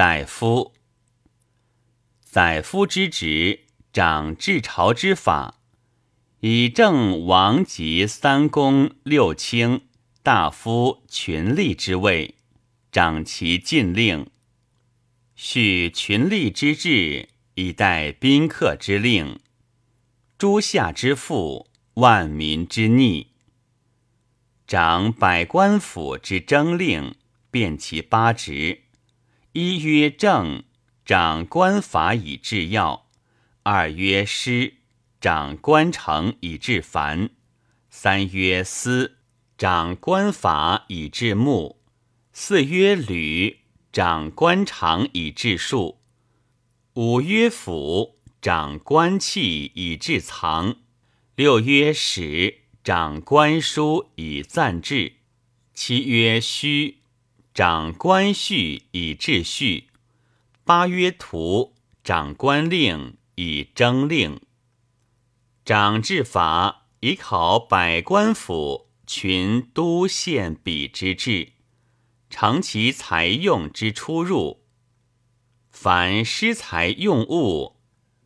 载夫，载夫之职，掌治朝之法，以正王及三公六卿大夫群吏之位，掌其禁令。叙群吏之治，以待宾客之令，诸夏之富，万民之逆。掌百官府之征令，辨其八职。一曰正，掌官法以治要；二曰师，掌官城以治繁；三曰司，掌官法以治木；四曰履，掌官场以治数；五曰府，掌官器以治藏；六曰史，掌官书以赞治；七曰虚。长官序以治序，八曰图；长官令以征令。长治法以考百官府群都县比之制，成其财用之出入。凡失财用物，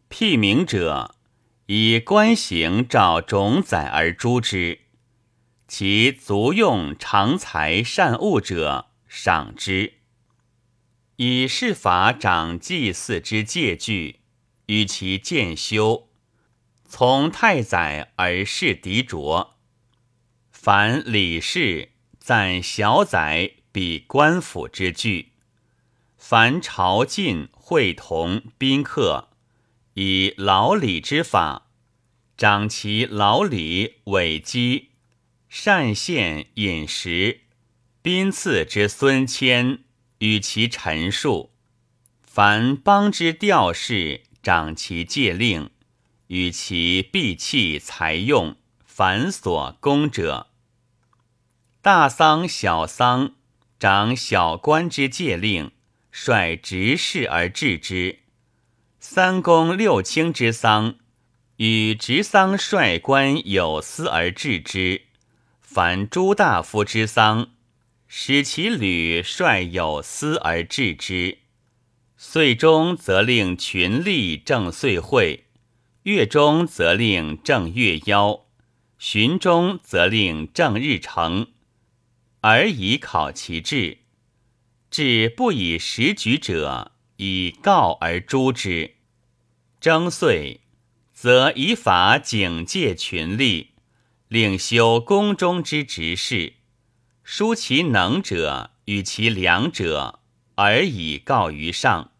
辟名者，以官行照种载而诛之；其足用常财善物者。赏之，以事法长祭祀之戒具，与其渐修，从太宰而事敌卓。凡礼事，赞小宰比官府之具。凡朝觐会同宾客，以老礼之法，长其老礼委积，善献饮食。宾赐之孙谦，与其陈述；凡邦之调事，掌其戒令，与其币器财用繁琐功者。大丧小丧，掌小官之戒令，率执事而治之；三公六卿之丧，与执丧率官有司而治之；凡诸大夫之丧，使其旅率有司而治之，岁中则令群吏正岁会，月中则令正月邀，旬中则令正日成，而以考其志。至不以时举者，以告而诛之。征岁，则以法警戒群吏，令修宫中之职事。疏其能者与其良者，而以告于上。